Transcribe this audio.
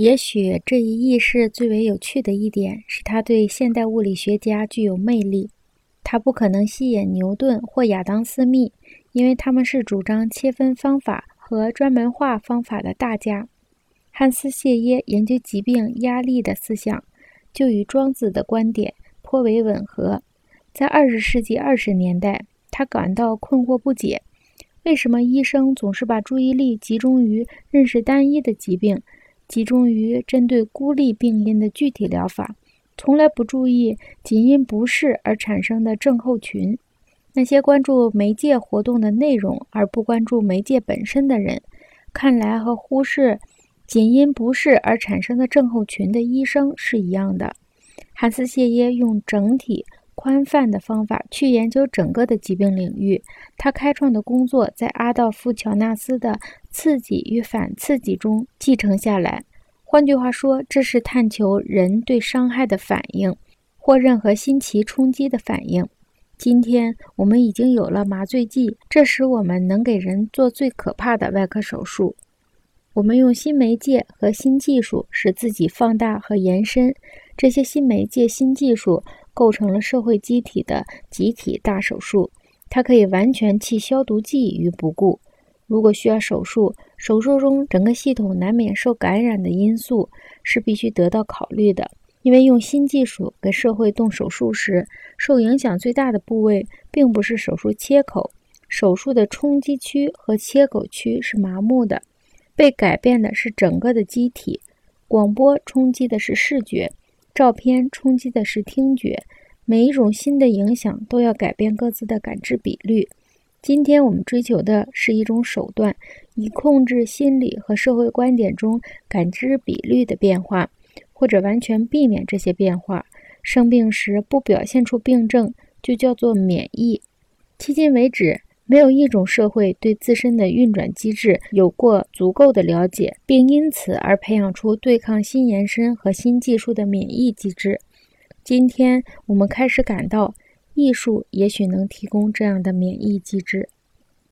也许这一意识最为有趣的一点是，它对现代物理学家具有魅力。它不可能吸引牛顿或亚当·斯密，因为他们是主张切分方法和专门化方法的大家。汉斯·谢耶研究疾病压力的思想，就与庄子的观点颇为吻合。在二十世纪二十年代，他感到困惑不解：为什么医生总是把注意力集中于认识单一的疾病，集中于针对孤立病因的具体疗法，从来不注意仅因不适而产生的症候群？那些关注媒介活动的内容而不关注媒介本身的人，看来和忽视仅因不适而产生的症候群的医生是一样的。汉斯·谢耶用整体。宽泛的方法去研究整个的疾病领域，他开创的工作在阿道夫·乔纳斯的刺激与反刺激中继承下来。换句话说，这是探求人对伤害的反应，或任何新奇冲击的反应。今天我们已经有了麻醉剂，这使我们能给人做最可怕的外科手术。我们用新媒介和新技术使自己放大和延伸。这些新媒介、新技术。构成了社会机体的集体大手术，它可以完全弃消毒剂于不顾。如果需要手术，手术中整个系统难免受感染的因素是必须得到考虑的。因为用新技术给社会动手术时，受影响最大的部位并不是手术切口，手术的冲击区和切口区是麻木的，被改变的是整个的机体。广播冲击的是视觉。照片冲击的是听觉，每一种新的影响都要改变各自的感知比率。今天我们追求的是一种手段，以控制心理和社会观点中感知比率的变化，或者完全避免这些变化。生病时不表现出病症，就叫做免疫。迄今为止。没有一种社会对自身的运转机制有过足够的了解，并因此而培养出对抗新延伸和新技术的免疫机制。今天我们开始感到，艺术也许能提供这样的免疫机制。